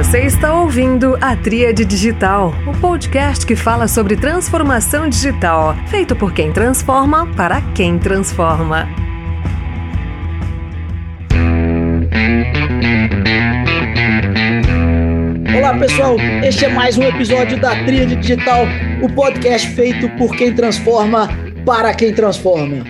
Você está ouvindo a Tríade Digital, o podcast que fala sobre transformação digital, feito por quem transforma para quem transforma. Olá pessoal, este é mais um episódio da Tríade Digital, o podcast feito por quem transforma para quem transforma.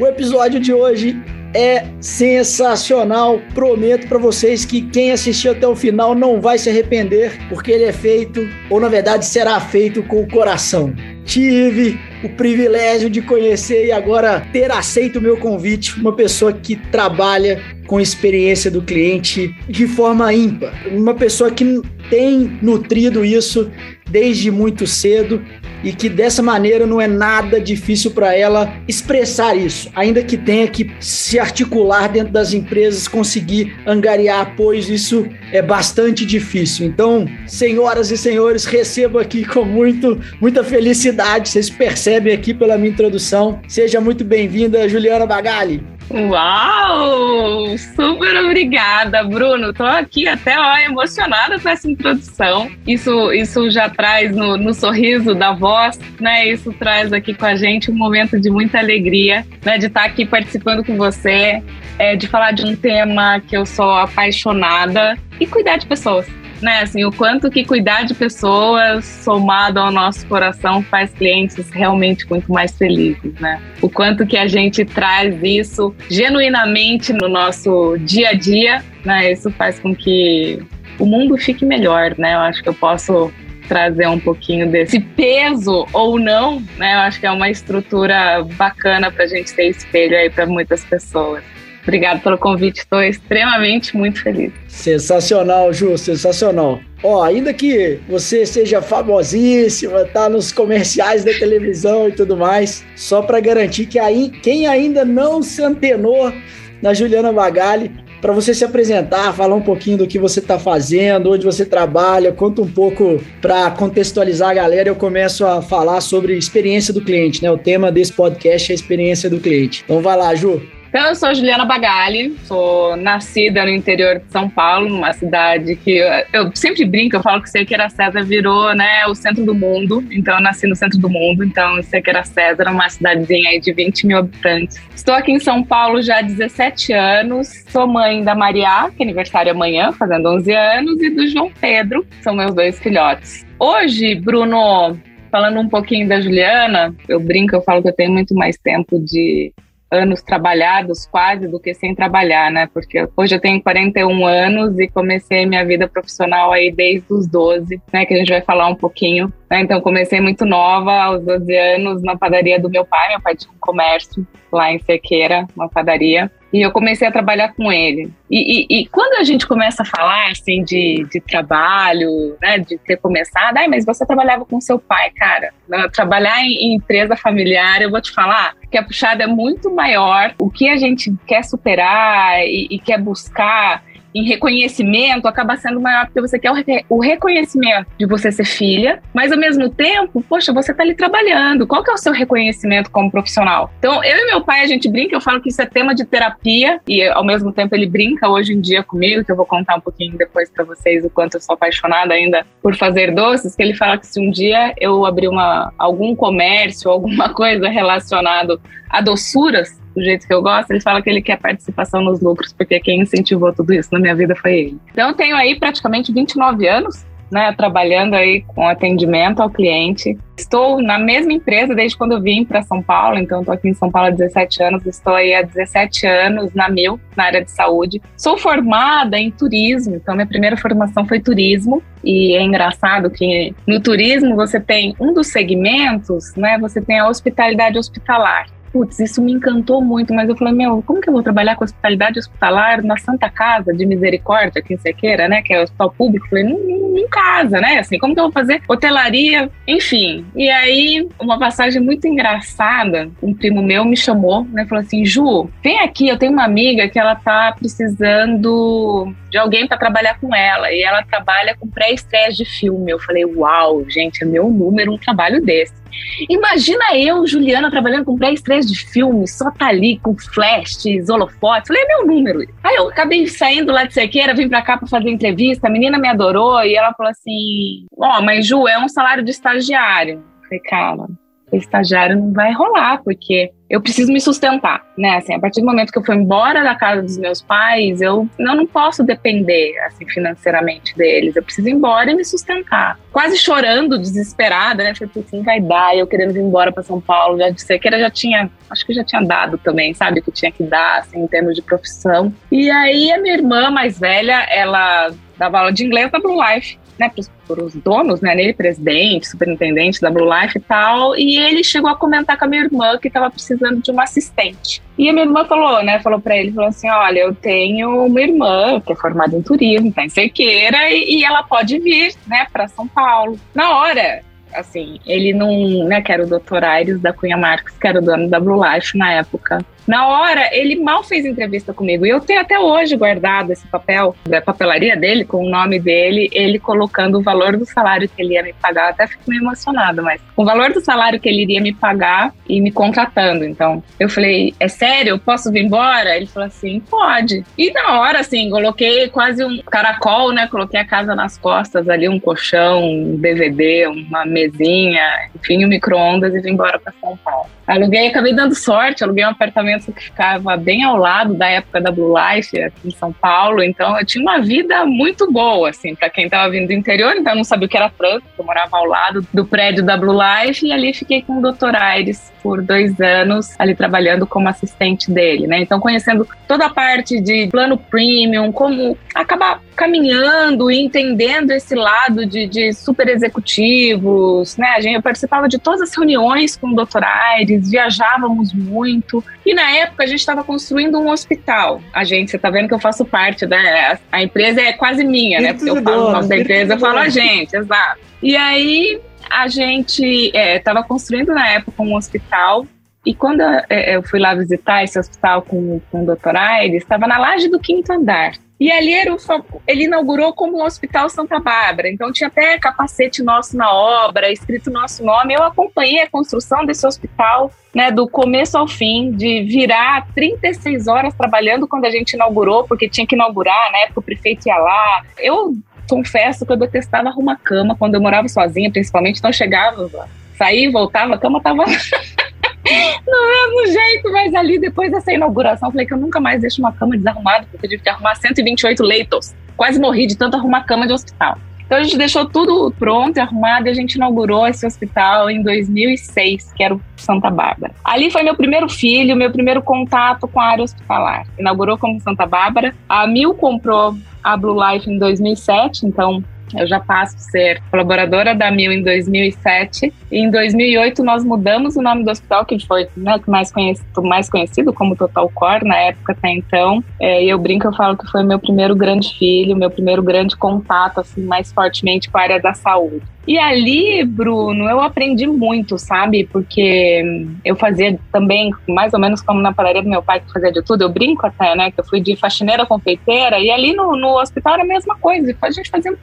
O episódio de hoje é sensacional. Prometo para vocês que quem assistiu até o final não vai se arrepender, porque ele é feito, ou na verdade será feito com o coração. Tive o privilégio de conhecer e agora ter aceito o meu convite, uma pessoa que trabalha com experiência do cliente de forma ímpar, uma pessoa que tem nutrido isso desde muito cedo e que dessa maneira não é nada difícil para ela expressar isso, ainda que tenha que se articular dentro das empresas, conseguir angariar apoios, isso é bastante difícil. Então, senhoras e senhores, recebo aqui com muito, muita felicidade, vocês percebem aqui pela minha introdução. Seja muito bem-vinda, Juliana Bagali. Uau! Super obrigada, Bruno. Tô aqui até ó, emocionada com essa introdução. Isso, isso já traz no, no, sorriso da voz, né? Isso traz aqui com a gente um momento de muita alegria, né? De estar aqui participando com você, é, de falar de um tema que eu sou apaixonada e cuidar de pessoas né? Assim, o quanto que cuidar de pessoas somado ao nosso coração faz clientes realmente muito mais felizes, né? O quanto que a gente traz isso genuinamente no nosso dia a dia, né? Isso faz com que o mundo fique melhor, né? Eu acho que eu posso trazer um pouquinho desse peso ou não, né? Eu acho que é uma estrutura bacana para a gente ter espelho aí para muitas pessoas. Obrigado pelo convite, estou extremamente muito feliz. Sensacional, Ju, sensacional. Ó, ainda que você seja famosíssima, tá nos comerciais da televisão e tudo mais, só para garantir que aí quem ainda não se antenou na Juliana Bagali, para você se apresentar, falar um pouquinho do que você está fazendo, onde você trabalha, conta um pouco para contextualizar a galera. Eu começo a falar sobre experiência do cliente, né? O tema desse podcast é a experiência do cliente. Então vai lá, Ju. Então, eu sou Juliana Bagali, sou nascida no interior de São Paulo, numa cidade que eu, eu sempre brinco, eu falo que Sequeira César virou né, o centro do mundo, então eu nasci no centro do mundo, então Sequeira César é uma cidadezinha aí de 20 mil habitantes. Estou aqui em São Paulo já há 17 anos, sou mãe da Maria, que é aniversário amanhã, fazendo 11 anos, e do João Pedro, que são meus dois filhotes. Hoje, Bruno, falando um pouquinho da Juliana, eu brinco, eu falo que eu tenho muito mais tempo de anos trabalhados quase do que sem trabalhar, né? Porque hoje eu tenho 41 anos e comecei minha vida profissional aí desde os 12, né? Que a gente vai falar um pouquinho. Né? Então comecei muito nova, aos 12 anos, na padaria do meu pai. Meu pai tinha um comércio lá em Sequeira, uma padaria e eu comecei a trabalhar com ele. E, e, e, quando a gente começa a falar assim de, de trabalho, né, de ter começado, ai, mas você trabalhava com seu pai, cara. Trabalhar em, em empresa familiar, eu vou te falar que a puxada é muito maior. O que a gente quer superar e, e quer buscar em reconhecimento acaba sendo maior porque você quer o, reconhecimento de você ser filha, mas ao mesmo tempo, poxa, você tá ali trabalhando. Qual que é o seu reconhecimento como profissional? Então, eu e meu pai, a gente brinca, eu falo que isso é tema de terapia e ao mesmo tempo ele brinca hoje em dia comigo, que eu vou contar um pouquinho depois para vocês o quanto eu sou apaixonada ainda por fazer doces, que ele fala que se um dia eu abrir uma, algum comércio, alguma coisa relacionado a doçuras, do jeito que eu gosto, ele fala que ele quer participação nos lucros, porque quem incentivou tudo isso na minha vida foi ele. Então eu tenho aí praticamente 29 anos, né, trabalhando aí com atendimento ao cliente. Estou na mesma empresa desde quando eu vim para São Paulo, então estou aqui em São Paulo há 17 anos, estou aí há 17 anos na Mil, na área de saúde. Sou formada em turismo, então minha primeira formação foi turismo, e é engraçado que no turismo você tem um dos segmentos, né, você tem a hospitalidade hospitalar putz, isso me encantou muito, mas eu falei, meu, como que eu vou trabalhar com hospitalidade hospitalar na Santa Casa de Misericórdia, aqui em Sequeira, né, que é o hospital público? Eu falei, não, em casa, né, assim, como que eu vou fazer hotelaria? Enfim, e aí, uma passagem muito engraçada, um primo meu me chamou, né, falou assim, Ju, vem aqui, eu tenho uma amiga que ela tá precisando de alguém para trabalhar com ela, e ela trabalha com pré-estreia de filme. Eu falei, uau, gente, é meu número um trabalho desse. Imagina eu, Juliana, trabalhando com pré-estreia de filme, só tá ali com flashes, holofotes. Falei, é meu número. Aí eu acabei saindo lá de Sequeira, vim pra cá pra fazer entrevista, a menina me adorou e ela falou assim: Ó, oh, mas Ju, é um salário de estagiário. Falei, cara, estagiário não vai rolar, porque eu preciso me sustentar, né? Assim, a partir do momento que eu for embora da casa dos meus pais, eu não, não posso depender, assim, financeiramente deles. Eu preciso ir embora e me sustentar. Quase chorando, desesperada, né? Falei, assim, vai dar. Eu querendo ir embora para São Paulo. Já disse que já tinha, acho que já tinha dado também, sabe? Que tinha que dar, assim, em termos de profissão. E aí a minha irmã mais velha, ela dava aula de inglês na Blue Life né, para os donos, né, nele, presidente, superintendente da Blue Life e tal, e ele chegou a comentar com a minha irmã que estava precisando de uma assistente. E a minha irmã falou, né, falou para ele, falou assim, olha, eu tenho uma irmã que é formada em turismo, tá em Cerqueira, e, e ela pode vir, né, para São Paulo. Na hora, assim, ele não, né, que era o Dr. Aires da Cunha Marques, que era o dono da Blue Life na época, na hora, ele mal fez entrevista comigo. E eu tenho até hoje guardado esse papel da papelaria dele, com o nome dele, ele colocando o valor do salário que ele ia me pagar. Até fico meio emocionado, mas o valor do salário que ele iria me pagar e me contratando. Então, eu falei, é sério? Eu posso vir embora? Ele falou assim, pode. E na hora, assim, coloquei quase um caracol, né? Coloquei a casa nas costas ali, um colchão, um DVD, uma mesinha, enfim, um micro-ondas e vim embora para São Paulo. Aluguei, acabei dando sorte, aluguei um apartamento que ficava bem ao lado da época da Blue Life aqui em São Paulo, então eu tinha uma vida muito boa, assim, para quem estava vindo do interior, então eu não sabia o que era trânsito, eu morava ao lado do prédio da Blue Life e ali fiquei com o Dr. Aires por dois anos, ali trabalhando como assistente dele, né? Então conhecendo toda a parte de plano premium, como acabar caminhando e entendendo esse lado de, de super executivos, né? A gente, eu participava de todas as reuniões com o Dr. Aires, viajávamos muito. E na época a gente estava construindo um hospital. A gente, você está vendo que eu faço parte, né? A empresa é quase minha, né? Porque eu falo o nome da empresa, eu falo a gente, exato. E aí a gente estava é, construindo na época um hospital e quando é, eu fui lá visitar esse hospital com, com o doutor Aires, estava na laje do quinto andar. E ali era o, ele inaugurou como um Hospital Santa Bárbara, então tinha até capacete nosso na obra, escrito nosso nome. Eu acompanhei a construção desse hospital, né, do começo ao fim, de virar 36 horas trabalhando quando a gente inaugurou, porque tinha que inaugurar, né, porque o prefeito ia lá. Eu confesso que eu detestava arrumar cama quando eu morava sozinha, principalmente, então eu chegava, saía, voltava, a cama tava no mesmo jeito, mas ali depois dessa inauguração, falei que eu nunca mais deixo uma cama desarrumada, porque eu tive que arrumar 128 leitos. Quase morri de tanto arrumar cama de hospital. Então a gente deixou tudo pronto e arrumado e a gente inaugurou esse hospital em 2006, que era o Santa Bárbara. Ali foi meu primeiro filho, meu primeiro contato com a área hospitalar. Inaugurou como Santa Bárbara. A Mil comprou a Blue Life em 2007, então eu já passo a ser colaboradora da Mil em 2007. E em 2008 nós mudamos o nome do hospital, que foi né, mais, conhecido, mais conhecido como Total Core na época até então. É, e eu brinco, eu falo que foi meu primeiro grande filho, meu primeiro grande contato assim mais fortemente com a área da saúde. E ali, Bruno, eu aprendi muito, sabe? Porque eu fazia também, mais ou menos como na padaria do meu pai, que fazia de tudo. Eu brinco até, né? Que eu fui de faxineira confeiteira. E ali no, no hospital era a mesma coisa. A gente fazia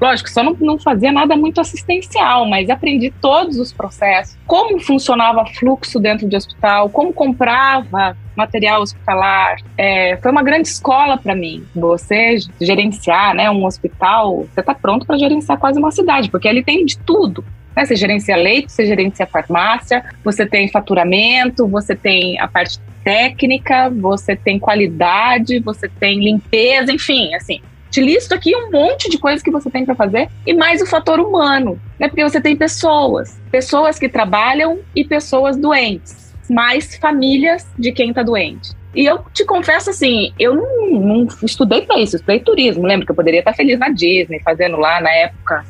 Lógico, só não, não fazia nada muito assistencial, mas aprendi todos os processos, como funcionava fluxo dentro de hospital, como comprava material hospitalar. É, foi uma grande escola para mim. Você gerenciar né, um hospital, você está pronto para gerenciar quase uma cidade, porque ali tem de tudo. Né? Você gerencia leite, você gerencia farmácia, você tem faturamento, você tem a parte técnica, você tem qualidade, você tem limpeza, enfim, assim, te listo aqui um monte de coisas que você tem para fazer e mais o fator humano, né? Porque você tem pessoas, pessoas que trabalham e pessoas doentes, mais famílias de quem está doente. E eu te confesso assim, eu não, não estudei para isso, estudei turismo. Lembro que eu poderia estar feliz na Disney, fazendo lá na época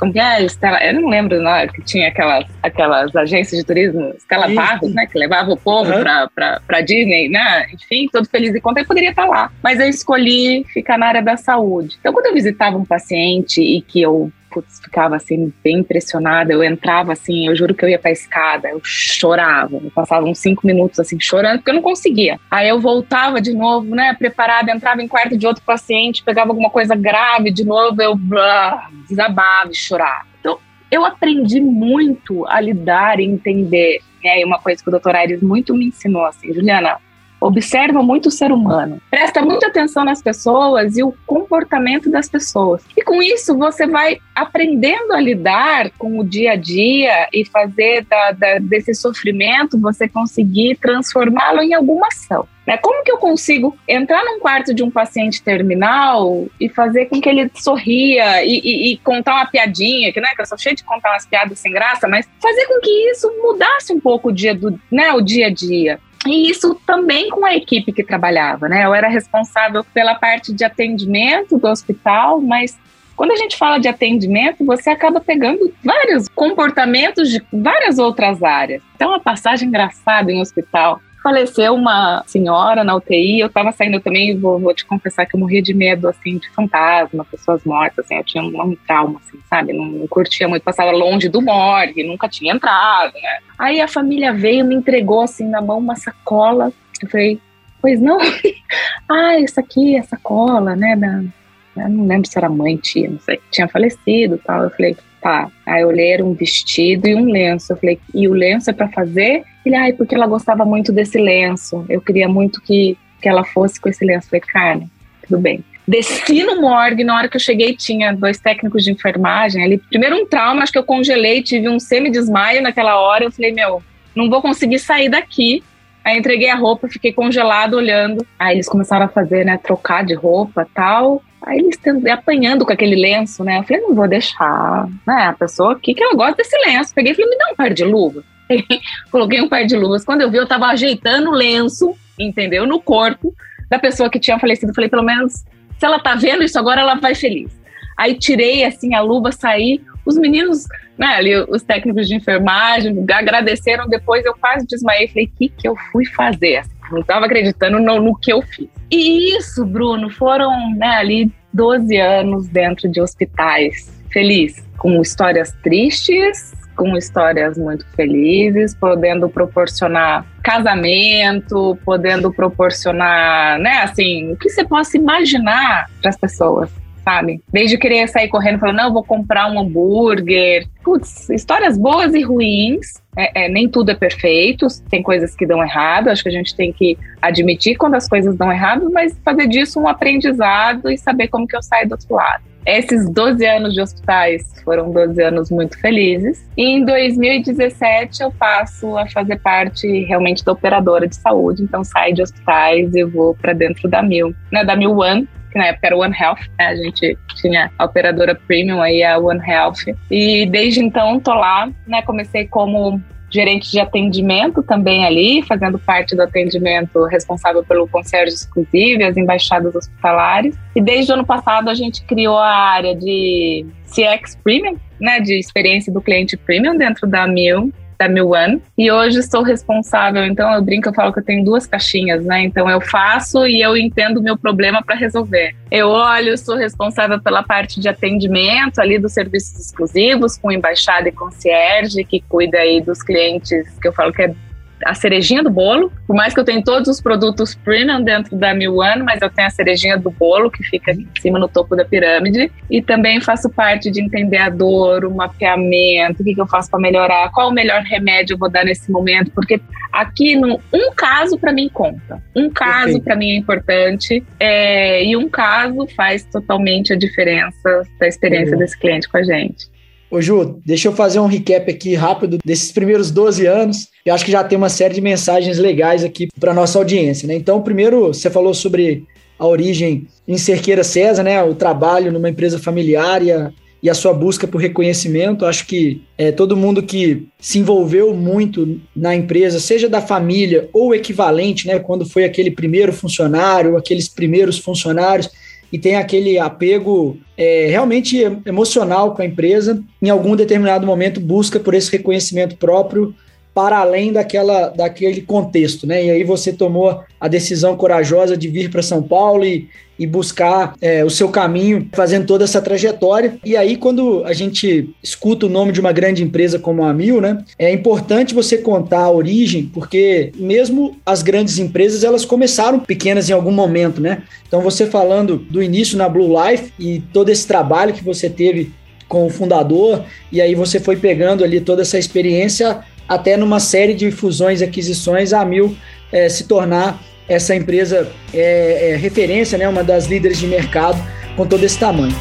como que é? Estela, eu não lembro não, que tinha aquelas, aquelas agências de turismo, Estela Barros, né? Que levava o povo uhum. pra, pra, pra Disney, né? Enfim, todo feliz e contente, poderia estar lá. Mas eu escolhi ficar na área da saúde. Então, quando eu visitava um paciente e que eu putz, ficava assim, bem impressionada. Eu entrava assim, eu juro que eu ia pra escada, eu chorava. Eu passava uns cinco minutos assim, chorando, porque eu não conseguia. Aí eu voltava de novo, né, preparada, entrava em quarto de outro paciente, pegava alguma coisa grave, de novo eu blá, desabava e chorava. Então, eu aprendi muito a lidar e entender. Né? Uma coisa que o doutor Aires muito me ensinou, assim, Juliana, observa muito o ser humano, presta muita atenção nas pessoas e o comportamento das pessoas. E com isso você vai aprendendo a lidar com o dia a dia e fazer da, da, desse sofrimento você conseguir transformá-lo em alguma ação. Né? Como que eu consigo entrar num quarto de um paciente terminal e fazer com que ele sorria e, e, e contar uma piadinha, que, né, que eu sou cheia de contar umas piadas sem graça, mas fazer com que isso mudasse um pouco o dia, do, né, o dia a dia. E isso também com a equipe que trabalhava, né? Eu era responsável pela parte de atendimento do hospital, mas quando a gente fala de atendimento, você acaba pegando vários comportamentos de várias outras áreas. Então, uma passagem engraçada em hospital faleceu uma senhora na UTI, eu tava saindo também, vou, vou, te confessar que eu morria de medo, assim, de fantasma, pessoas mortas, assim, eu tinha um, um trauma, assim, sabe, não, não, curtia muito, passava longe do morgue, nunca tinha entrado, né. Aí a família veio, me entregou, assim, na mão uma sacola, eu falei, pois não? ah, isso aqui é sacola, né, da, eu não lembro se era mãe, tia, não sei, tinha falecido tal, eu falei, Tá. Aí eu olhei, era um vestido e um lenço. Eu falei, e o lenço é para fazer? Ele, ai, porque ela gostava muito desse lenço. Eu queria muito que, que ela fosse com esse lenço. Eu falei, Carne, tudo bem. Desci no morgue, na hora que eu cheguei tinha dois técnicos de enfermagem ali. Primeiro um trauma, acho que eu congelei, tive um semi-desmaio naquela hora. Eu falei, meu, não vou conseguir sair daqui. Aí entreguei a roupa, fiquei congelado olhando. Aí eles começaram a fazer, né, trocar de roupa tal. Aí eles apanhando com aquele lenço, né? Eu falei, não vou deixar. Né? A pessoa aqui que ela gosta desse lenço. Peguei e falei, me dá um par de luvas. Coloquei um par de luvas. Quando eu vi, eu tava ajeitando o lenço, entendeu? No corpo da pessoa que tinha falecido. Falei, pelo menos, se ela tá vendo isso agora, ela vai feliz. Aí tirei assim a luva, saí. Os meninos, né, ali, os técnicos de enfermagem, agradeceram. Depois eu quase desmaiei. Falei, o que, que eu fui fazer? Não estava acreditando no, no que eu fiz. E isso, Bruno, foram né, ali 12 anos dentro de hospitais. Feliz, com histórias tristes, com histórias muito felizes, podendo proporcionar casamento, podendo proporcionar, né, assim, o que você possa imaginar para as pessoas sabe? Desde querer sair correndo falando, não, vou comprar um hambúrguer. Putz, histórias boas e ruins. É, é, nem tudo é perfeito, tem coisas que dão errado. Acho que a gente tem que admitir quando as coisas dão errado, mas fazer disso um aprendizado e saber como que eu saio do outro lado. Esses 12 anos de hospitais foram 12 anos muito felizes. E em 2017 eu passo a fazer parte realmente da operadora de saúde, então saio de hospitais e vou para dentro da Mil, né, da Mil One, que na época era One Health, né? A gente tinha a operadora premium aí, a One Health. E desde então tô lá, né? Comecei como gerente de atendimento também ali, fazendo parte do atendimento responsável pelo concierge exclusivo e as embaixadas hospitalares. E desde o ano passado a gente criou a área de CX Premium, né, de experiência do cliente premium dentro da Mil, da Mil One. E hoje sou responsável, então eu brinco, eu falo que eu tenho duas caixinhas, né? Então eu faço e eu entendo o meu problema para resolver. Eu olho, sou responsável pela parte de atendimento ali dos serviços exclusivos, com embaixada e concierge, que cuida aí dos clientes, que eu falo que é a cerejinha do bolo. Por mais que eu tenha todos os produtos premium dentro da Mil One, mas eu tenho a cerejinha do bolo que fica em cima no topo da pirâmide. E também faço parte de entender a dor, o mapeamento, o que, que eu faço para melhorar, qual o melhor remédio eu vou dar nesse momento, porque aqui no, um caso para mim conta. Um caso para mim é importante é, e um caso faz totalmente a diferença da experiência uhum. desse cliente com a gente. Ô Ju, deixa eu fazer um recap aqui rápido desses primeiros 12 anos. Eu acho que já tem uma série de mensagens legais aqui para nossa audiência, né? Então, primeiro, você falou sobre a origem em Cerqueira César, né? O trabalho numa empresa familiar e a, e a sua busca por reconhecimento. Acho que é, todo mundo que se envolveu muito na empresa, seja da família ou equivalente, né? Quando foi aquele primeiro funcionário, aqueles primeiros funcionários, e tem aquele apego é, realmente emocional com a empresa, em algum determinado momento busca por esse reconhecimento próprio para além daquela, daquele contexto, né? E aí você tomou a decisão corajosa de vir para São Paulo e, e buscar é, o seu caminho, fazendo toda essa trajetória. E aí, quando a gente escuta o nome de uma grande empresa como a Mil, né? É importante você contar a origem, porque mesmo as grandes empresas, elas começaram pequenas em algum momento, né? Então, você falando do início na Blue Life e todo esse trabalho que você teve com o fundador, e aí você foi pegando ali toda essa experiência até numa série de fusões e aquisições, a Mil é, se tornar essa empresa é, referência, né, uma das líderes de mercado com todo esse tamanho.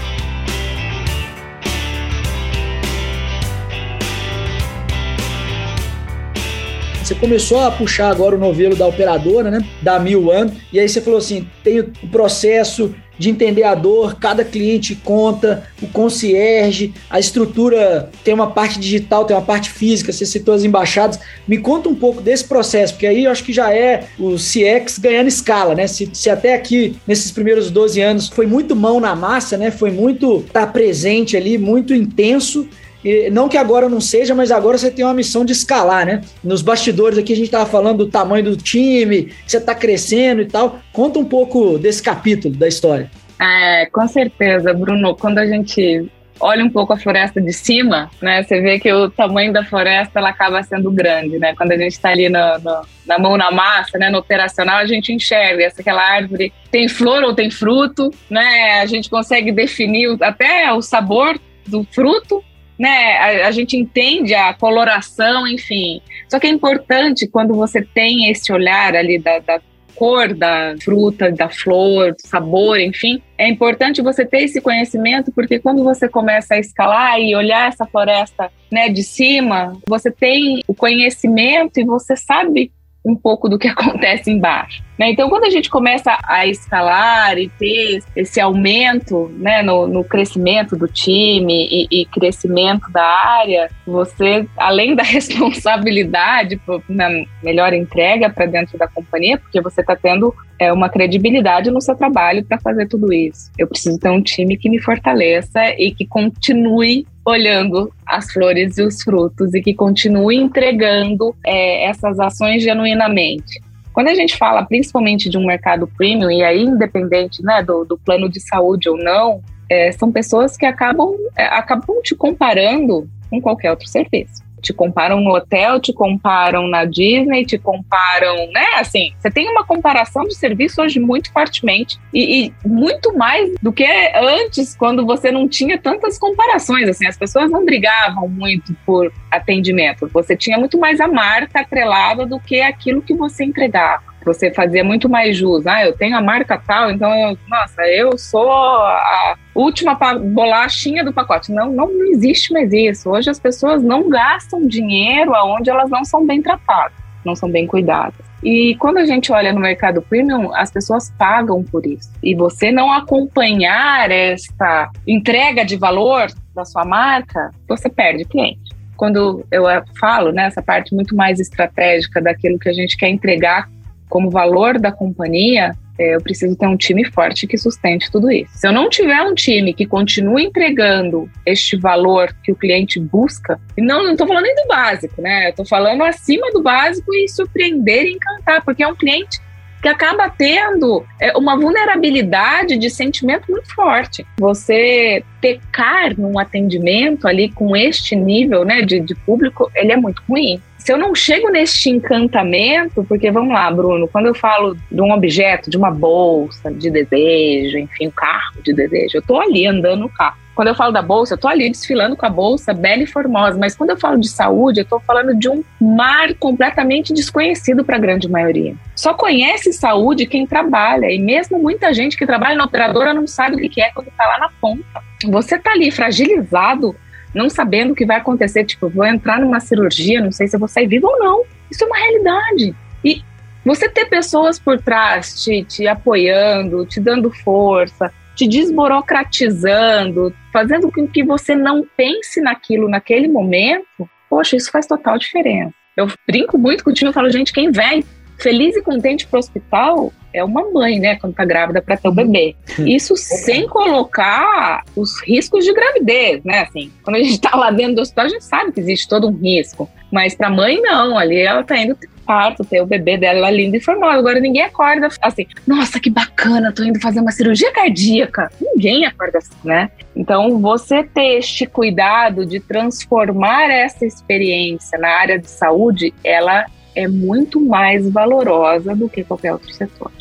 Você começou a puxar agora o novelo da operadora, né? Da Mil One, e aí você falou assim: tem o processo de entender a dor, cada cliente conta, o concierge, a estrutura tem uma parte digital, tem uma parte física, você citou as embaixadas. Me conta um pouco desse processo, porque aí eu acho que já é o CX ganhando escala, né? Se, se até aqui, nesses primeiros 12 anos, foi muito mão na massa, né? Foi muito estar tá presente ali, muito intenso. E não que agora não seja, mas agora você tem uma missão de escalar, né? Nos bastidores aqui a gente estava falando do tamanho do time, você está crescendo e tal. Conta um pouco desse capítulo da história. É, com certeza, Bruno. Quando a gente olha um pouco a floresta de cima, né? Você vê que o tamanho da floresta ela acaba sendo grande, né? Quando a gente está ali no, no, na mão na massa, né? No operacional, a gente enxerga se aquela árvore tem flor ou tem fruto, né? A gente consegue definir até o sabor do fruto, né? A, a, gente entende a coloração, enfim. Só que é importante quando você tem esse olhar ali da, da cor da fruta, da flor, do sabor, enfim, é importante você ter esse conhecimento, porque quando você começa a escalar e olhar essa floresta né, de cima, você tem o conhecimento e você sabe um pouco do que acontece embaixo. Né? Então, quando a gente começa a escalar e ter esse aumento né, no, no crescimento do time e, e, crescimento da área, você, além da responsabilidade na melhor entrega para dentro da companhia, porque você está tendo é, uma credibilidade no seu trabalho para fazer tudo isso. Eu preciso ter um time que me fortaleça e que continue olhando as flores e os frutos e que continue entregando é, essas ações genuinamente. Quando a gente fala principalmente de um mercado premium, e aí independente né, do, do plano de saúde ou não, é, são pessoas que acabam, é, acabam te comparando com qualquer outro serviço te comparam no hotel, te comparam na Disney, te comparam, né? Assim, você tem uma comparação de serviço hoje muito fortemente e, e, muito mais do que antes, quando você não tinha tantas comparações. Assim, as pessoas não brigavam muito por atendimento. Você tinha muito mais a marca atrelada do que aquilo que você entregava você fazia muito mais jus. Ah, eu tenho a marca tal, então, eu, nossa, eu sou a última bolachinha do pacote. Não, não, não existe mais isso. Hoje as pessoas não gastam dinheiro aonde elas não são bem tratadas, não são bem cuidadas. E quando a gente olha no mercado premium, as pessoas pagam por isso. E você não acompanhar esta entrega de valor da sua marca, você perde cliente. Quando eu falo nessa né, parte muito mais estratégica daquilo que a gente quer entregar como valor da companhia, é, eu preciso ter um time forte que sustente tudo isso. Se eu não tiver um time que continue entregando este valor que o cliente busca, e não não estou falando nem do básico, né? Estou falando acima do básico e surpreender e encantar, porque é um cliente que acaba tendo é, uma vulnerabilidade de sentimento muito forte. Você pecar num atendimento ali com este nível né, de, de público, ele é muito ruim se eu não chego neste encantamento, porque vamos lá, Bruno, quando eu falo de um objeto, de uma bolsa de desejo, enfim, um carro de desejo, eu tô ali andando no carro. Quando eu falo da bolsa, eu tô ali desfilando com a bolsa bela e formosa, mas quando eu falo de saúde, eu tô falando de um mar completamente desconhecido para a grande maioria. Só conhece saúde quem trabalha, e mesmo muita gente que trabalha na operadora não sabe o que é quando tá lá na ponta. Você tá ali fragilizado não sabendo o que vai acontecer, tipo, vou entrar numa cirurgia, não sei se eu vou sair viva ou não. Isso é uma realidade. E você ter pessoas por trás te, te apoiando, te dando força, te desburocratizando, fazendo com que você não pense naquilo naquele momento, poxa, isso faz total diferença. Eu brinco muito com o time, eu falo, gente, quem vem feliz e contente para o hospital é uma mãe, né, quando tá grávida para ter o bebê. Isso sem colocar os riscos de gravidez, né? Assim, quando a gente tá lá dentro do hospital, a gente sabe que existe todo um risco. Mas para mãe, não. Ali ela tá indo parto, ter o bebê dela linda e formosa. Agora ninguém acorda assim, nossa, que bacana, tô indo fazer uma cirurgia cardíaca. Ninguém acorda assim, né? Então, você ter este cuidado de transformar essa experiência na área de saúde, ela é muito mais valorosa do que qualquer outro setor.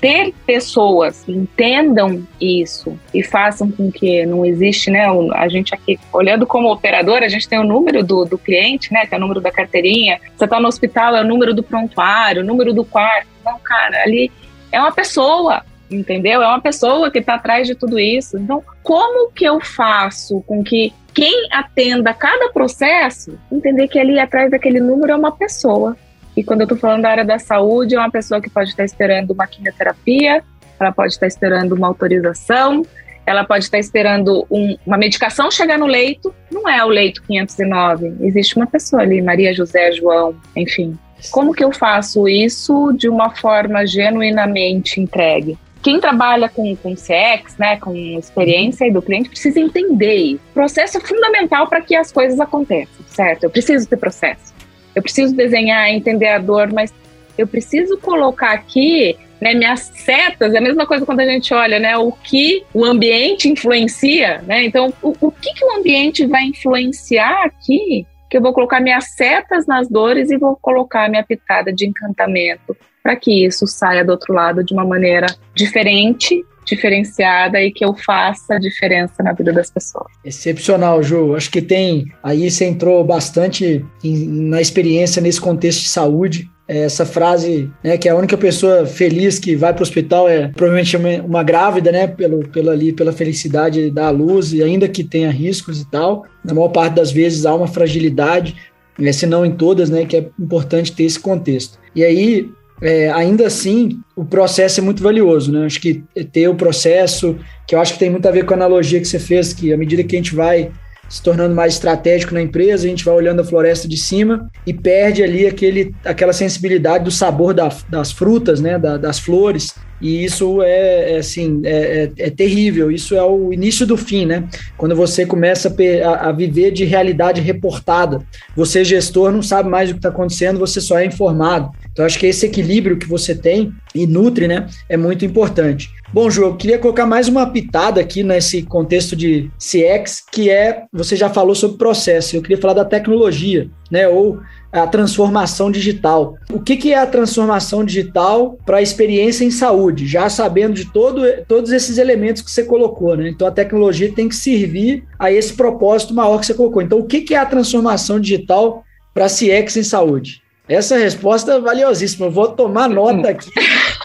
Ter pessoas que entendam isso e façam com que não existe, né? A gente aqui, olhando como operador, a gente tem o número do, do cliente, né? Que é o número da carteirinha. Você está no hospital, é o número do prontuário, o número do quarto. Não, cara, ali é uma pessoa, entendeu? É uma pessoa que está atrás de tudo isso. Então, como que eu faço com que quem atenda cada processo entender que ali atrás daquele número é uma pessoa? E quando eu estou falando da área da saúde, é uma pessoa que pode estar esperando uma quimioterapia, ela pode estar esperando uma autorização, ela pode estar esperando um, uma medicação chegar no leito. Não é o leito 509, existe uma pessoa ali, Maria José João, enfim. Como que eu faço isso de uma forma genuinamente entregue? Quem trabalha com, com CX, né, com experiência do cliente, precisa entender. O processo é fundamental para que as coisas aconteçam, certo? Eu preciso ter processo eu preciso desenhar, entender a dor, mas eu preciso colocar aqui né, minhas setas, é a mesma coisa quando a gente olha né, o que o ambiente influencia, né? Então, o, o que, que o ambiente vai influenciar aqui? Que eu vou colocar minhas setas nas dores e vou colocar minha pitada de encantamento para que isso saia do outro lado de uma maneira diferente diferenciada e que eu faça diferença na vida das pessoas. Excepcional, Ju. Acho que tem. Aí você entrou bastante em, na experiência nesse contexto de saúde. É, essa frase, né, que é a única pessoa feliz que vai para o hospital é provavelmente uma, grávida, né, pelo, pela, ali, pela felicidade da luz, e ainda que tenha riscos e tal, na maior parte das vezes há uma fragilidade, né, se não em todas, né, que é importante ter esse contexto. E aí, é, ainda assim, o processo é muito valioso, né? Acho que ter o processo, que eu acho que tem muito a ver com a analogia que você fez, que à medida que a gente vai se tornando mais estratégico na empresa, a gente vai olhando a floresta de cima e perde ali aquele, aquela sensibilidade do sabor da, das frutas, né, da, das flores, e isso é, é assim, é, é, é, terrível, isso é o início do fim, né? Quando você começa a, a viver de realidade reportada. Você, gestor, não sabe mais o que está acontecendo, você só é informado. Então, acho que esse equilíbrio que você tem e nutre, né, é muito importante. Bom, Ju, eu queria colocar mais uma pitada aqui nesse contexto de CX, que é, você já falou sobre processo, eu queria falar da tecnologia, né, ou a transformação digital. O que, que é a transformação digital para a experiência em saúde? Já sabendo de todo, todos esses elementos que você colocou, né? Então a tecnologia tem que servir a esse propósito maior que você colocou. Então, o que, que é a transformação digital para CX em saúde? Essa resposta é valiosíssima. Eu vou tomar nota aqui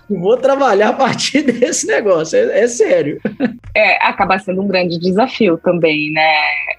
e vou trabalhar a partir desse negócio. É, é, sério. É, acaba sendo um grande desafio também, né,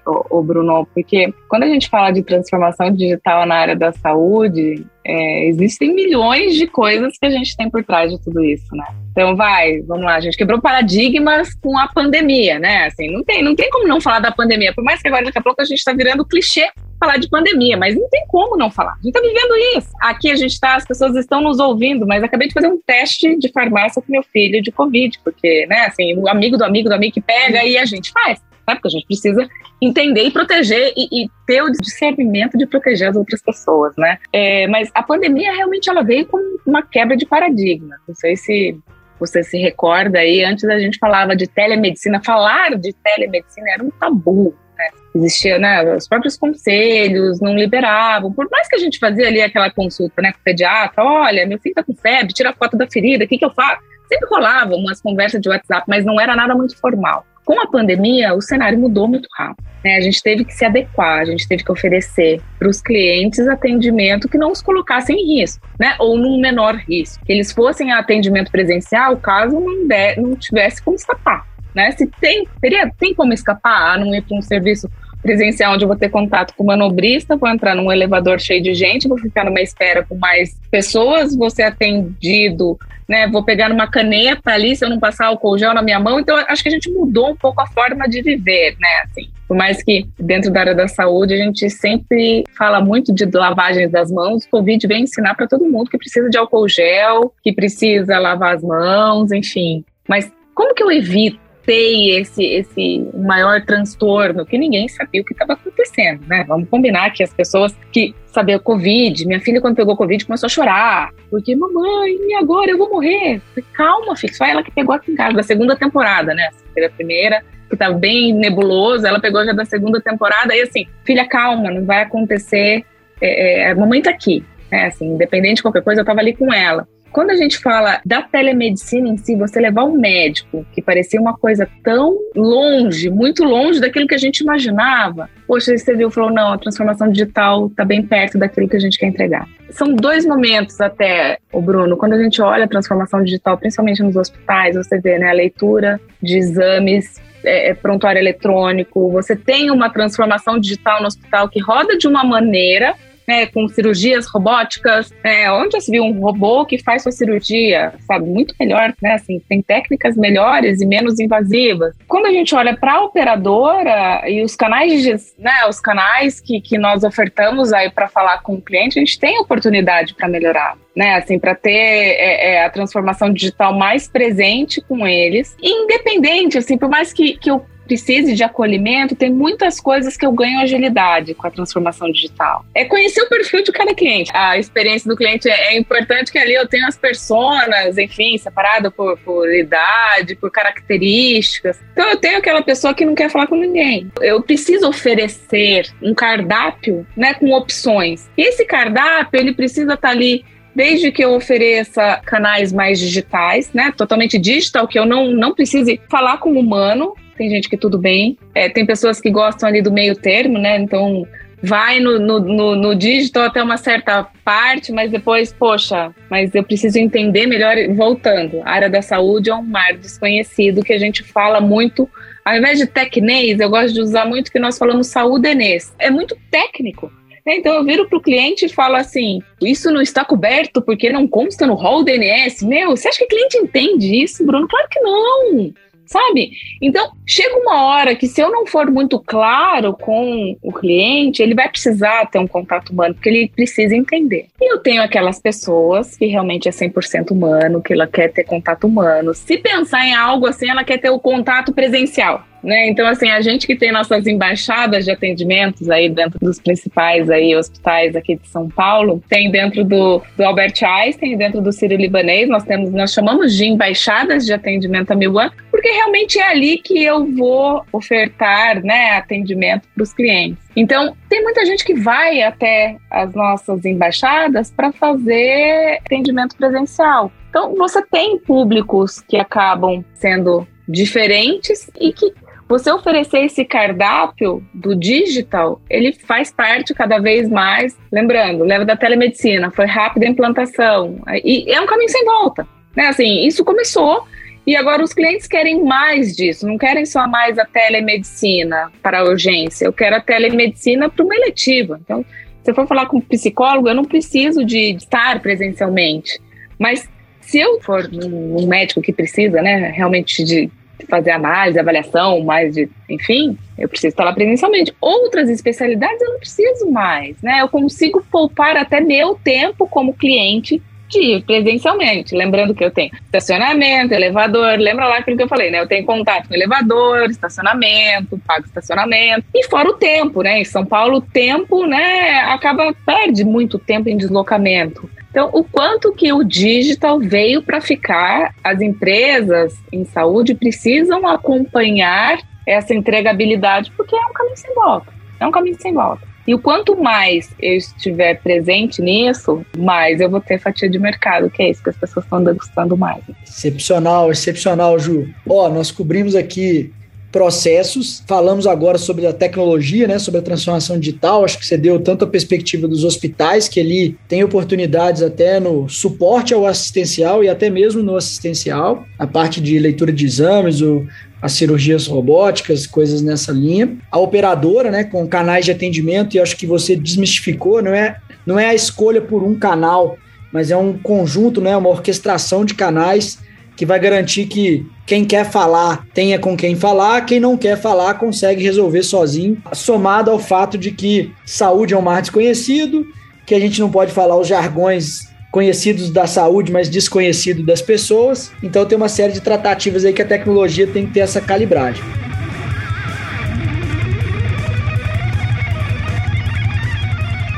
o, o, Bruno? Porque quando a gente fala de transformação digital na área da saúde, é, existem milhões de coisas que a gente tem por trás de tudo isso, né? Então vai, vamos lá, a gente quebrou paradigmas com a pandemia, né? Assim, não tem, não tem como não falar da pandemia, por mais que agora daqui a pouco a gente está virando clichê falar de pandemia, mas não tem como não falar. A gente está vivendo isso. Aqui a gente está, as pessoas estão nos ouvindo, mas acabei de fazer um teste de farmácia com meu filho de Covid, porque, né, assim, o amigo do amigo do amigo que pega e a gente faz. Né? Porque a gente precisa entender e proteger e, e, ter o discernimento de proteger as outras pessoas, né? É, mas a pandemia realmente ela veio com uma quebra de paradigma. Não sei se você se recorda aí, antes a gente falava de telemedicina, falar de telemedicina era um tabu. Né? Existia, né, os próprios conselhos não liberavam, por mais que a gente fazia ali aquela consulta, né, com o pediatra, olha, meu filho tá com febre, tira a foto da ferida, o que que eu faço? Sempre rolavam umas conversas de WhatsApp, mas não era nada muito formal. Com a pandemia, o cenário mudou muito rápido. Né? A gente teve que se adequar, a gente teve que oferecer para os clientes atendimento que não os colocasse em risco, né? ou num menor risco. Que eles fossem a atendimento presencial caso não, der, não tivesse como escapar. Né? Se tem, teria, tem como escapar, não ir para um serviço presencial onde eu vou ter contato com o manobrista, vou entrar num elevador cheio de gente, vou ficar numa espera com mais pessoas, vou ser atendido, né? Vou pegar numa caneta ali se eu não passar álcool gel na minha mão. Então, acho que a gente mudou um pouco a forma de viver, né? Assim, por mais que dentro da área da saúde a gente sempre fala muito de lavagem das mãos, o Covid vem ensinar para todo mundo que precisa de álcool gel, que precisa lavar as mãos, enfim. Mas como que eu evito ter esse, esse maior transtorno, que ninguém sabia o que estava acontecendo, né? Vamos combinar que as pessoas que sabiam Covid, minha filha quando pegou Covid começou a chorar, porque mamãe, e agora eu vou morrer? Calma, filho, só ela que pegou aqui em casa, da segunda temporada, né? Teve a primeira, que estava bem nebuloso, ela pegou já da segunda temporada, e assim, filha, calma, não vai acontecer, é, é, a mamãe tá aqui, né? Assim, independente de qualquer coisa, eu tava ali com ela. Quando a gente fala da telemedicina em si, você levar um médico que parecia uma coisa tão longe, muito longe daquilo que a gente imaginava. Poxa, você viu, falou, não, a transformação digital está bem perto daquilo que a gente quer entregar. São dois momentos até, o Bruno, quando a gente olha a transformação digital, principalmente nos hospitais, você vê né, a leitura de exames é, é, prontuário eletrônico, você tem uma transformação digital no hospital que roda de uma maneira né, com cirurgias robóticas, é, onde já se viu um robô que faz sua cirurgia, sabe, muito melhor, né, assim, tem técnicas melhores e menos invasivas. Quando a gente olha para a operadora e os canais, de, né, os canais que, que nós ofertamos aí para falar com o cliente, a gente tem oportunidade para melhorar né, assim, para ter é, é, a transformação digital mais presente com eles, independente, assim, por mais que, que eu precise de acolhimento, tem muitas coisas que eu ganho agilidade com a transformação digital. É conhecer o perfil de cada cliente. A experiência do cliente é, é importante que ali eu tenha as personas, enfim, separada por, por idade, por características. Então eu tenho aquela pessoa que não quer falar com ninguém. Eu preciso oferecer um cardápio, né, com opções. E esse cardápio, ele precisa estar tá ali desde que eu ofereça canais mais digitais, né, totalmente digital, que eu não, não precise falar com o humano, tem gente que tudo bem. É, tem pessoas que gostam ali do meio termo, né? Então vai no, no, no, no, digital até uma certa parte, mas depois, poxa, mas eu preciso entender melhor. Voltando, a área da saúde é um mar desconhecido que a gente fala muito. Ao invés de tecnês, eu gosto de usar muito que nós falamos saúdenês. É muito técnico. Né? Então eu viro para o cliente e falo assim: isso não está coberto porque não consta no rol DNS. Meu, você acha que o cliente entende isso, Bruno? Claro que não sabe? Então, chega uma hora que se eu não for muito claro com o cliente, ele vai precisar ter um contato humano, porque ele precisa entender. E eu tenho aquelas pessoas que realmente é 100% humano, que ela quer ter contato humano. Se pensar em algo assim, ela quer ter o contato presencial. Né? Então, assim, a gente que tem nossas embaixadas de atendimentos aí dentro dos principais aí hospitais aqui de São Paulo, tem dentro do, do Albert Einstein, dentro do Sírio Libanês, nós temos, nós chamamos de embaixadas de atendimento a Milwan, porque realmente é ali que eu vou ofertar, né, atendimento para os clientes. Então, tem muita gente que vai até as nossas embaixadas para fazer atendimento presencial. Então, você tem públicos que acabam sendo diferentes e que você oferecer esse cardápio do digital, ele faz parte cada vez mais. Lembrando, leva da telemedicina, foi rápida a implantação. E é um caminho sem volta. Né? Assim, isso começou e agora os clientes querem mais disso, não querem só mais a telemedicina para a urgência, eu quero a telemedicina para uma eletiva. Então, se eu for falar com um psicólogo, eu não preciso de estar presencialmente. Mas se eu for um médico que precisa, né, realmente de fazer análise, avaliação, mais de, enfim, eu preciso estar lá presencialmente. Outras especialidades eu não preciso mais, né? Eu consigo poupar até meu tempo como cliente de ir presencialmente. Lembrando que eu tenho estacionamento, elevador, lembra lá aquilo que eu falei, né? Eu tenho contato com elevador, estacionamento, pago estacionamento, e fora o tempo, né? Em São Paulo, o tempo, né, acaba, perde muito tempo em deslocamento. Então, o quanto que o digital veio para ficar, as empresas em saúde precisam acompanhar essa entregabilidade, porque é um caminho sem volta. É um caminho sem volta. E o quanto mais eu estiver presente nisso, mais eu vou ter fatia de mercado, que é isso que as pessoas estão degustando mais. Excepcional, excepcional, Ju. Ó, nós cobrimos aqui processos. Falamos agora sobre a tecnologia, né, sobre a transformação digital. Acho que você deu tanto a perspectiva dos hospitais, que ali tem oportunidades até no suporte ao assistencial e até mesmo no assistencial, a parte de leitura de exames, o, as cirurgias robóticas, coisas nessa linha. A operadora, né, com canais de atendimento, e acho que você desmistificou, não é, não é a escolha por um canal, mas é um conjunto, né, uma orquestração de canais que vai garantir que quem quer falar tenha com quem falar, quem não quer falar consegue resolver sozinho, somado ao fato de que saúde é um mar desconhecido, que a gente não pode falar os jargões conhecidos da saúde, mas desconhecido das pessoas. Então tem uma série de tratativas aí que a tecnologia tem que ter essa calibragem.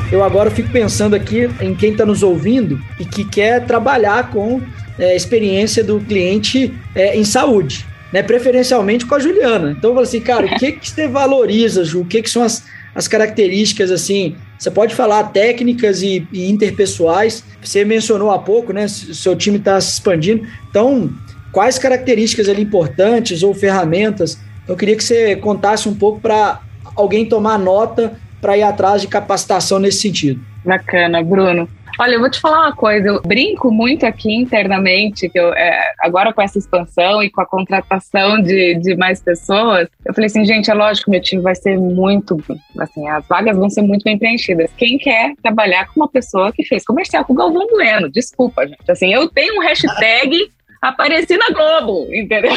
Eu agora fico pensando aqui em quem está nos ouvindo e que quer trabalhar com é, experiência do cliente é, em saúde, né? Preferencialmente com a Juliana. Então, eu falo assim, cara, o que, que você valoriza, Ju? O que, que são as, as características, assim, Você pode falar técnicas e, e interpessoais. Você mencionou há pouco, né? Seu time está se expandindo. Então, quais características ali importantes ou ferramentas? Eu queria que você contasse um pouco para alguém tomar nota para ir atrás de capacitação nesse sentido. Bacana, Bruno. Olha, eu vou te falar uma coisa, eu brinco muito aqui internamente, que eu, é, agora com essa expansão e com a contratação de, de mais pessoas, eu falei assim, gente, é lógico que meu time vai ser muito, assim, as vagas vão ser muito bem preenchidas. Quem quer trabalhar com uma pessoa que fez comercial com o Galvão Bueno? Desculpa, gente. Assim, eu tenho um hashtag apareci na Globo, entendeu?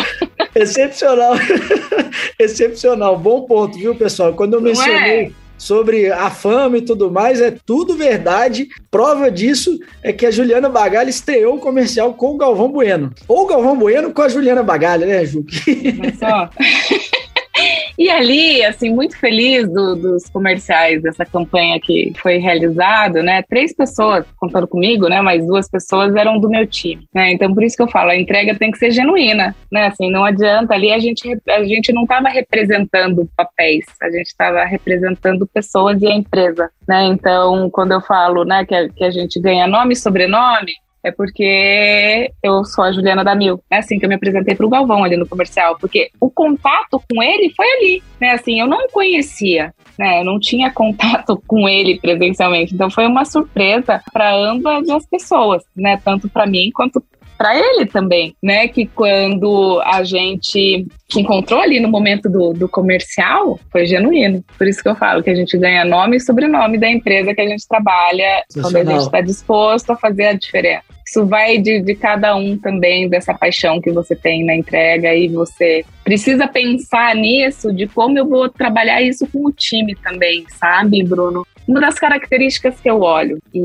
Excepcional. Excepcional. Bom ponto, viu, pessoal? Quando eu mencionei. É? Sobre a fama e tudo mais, é tudo verdade. Prova disso é que a Juliana Bagalha estreou o comercial com o Galvão Bueno. Ou o Galvão Bueno com a Juliana Bagalha, né, Ju? Mas só. E ali, assim, muito feliz do, dos comerciais dessa campanha que foi realizada, né? Três pessoas contando comigo, né? Mas duas pessoas eram do meu time, né? Então, por isso que eu falo, a entrega tem que ser genuína, né? Assim, não adianta ali a gente a gente não estava representando papéis, a gente estava representando pessoas e a empresa, né? Então, quando eu falo, né, que a, que a gente ganha nome e sobrenome, é porque eu sou a Juliana da Mil. É assim que eu me apresentei para o Galvão ali no comercial, porque o contato com ele foi ali, né? Assim, eu não conhecia, né? Eu não tinha contato com ele presencialmente, então foi uma surpresa para ambas as pessoas, né? Tanto para mim quanto para ele também, né? Que quando a gente se encontrou ali no momento do, do comercial, foi genuíno. Por isso que eu falo que a gente ganha nome e sobrenome da empresa que a gente trabalha, quando a gente está disposto a fazer a diferença. Isso vai de, de cada um também, dessa paixão que você tem na entrega, e você precisa pensar nisso, de como eu vou trabalhar isso com o time também, sabe, Bruno? Uma das características que eu olho e,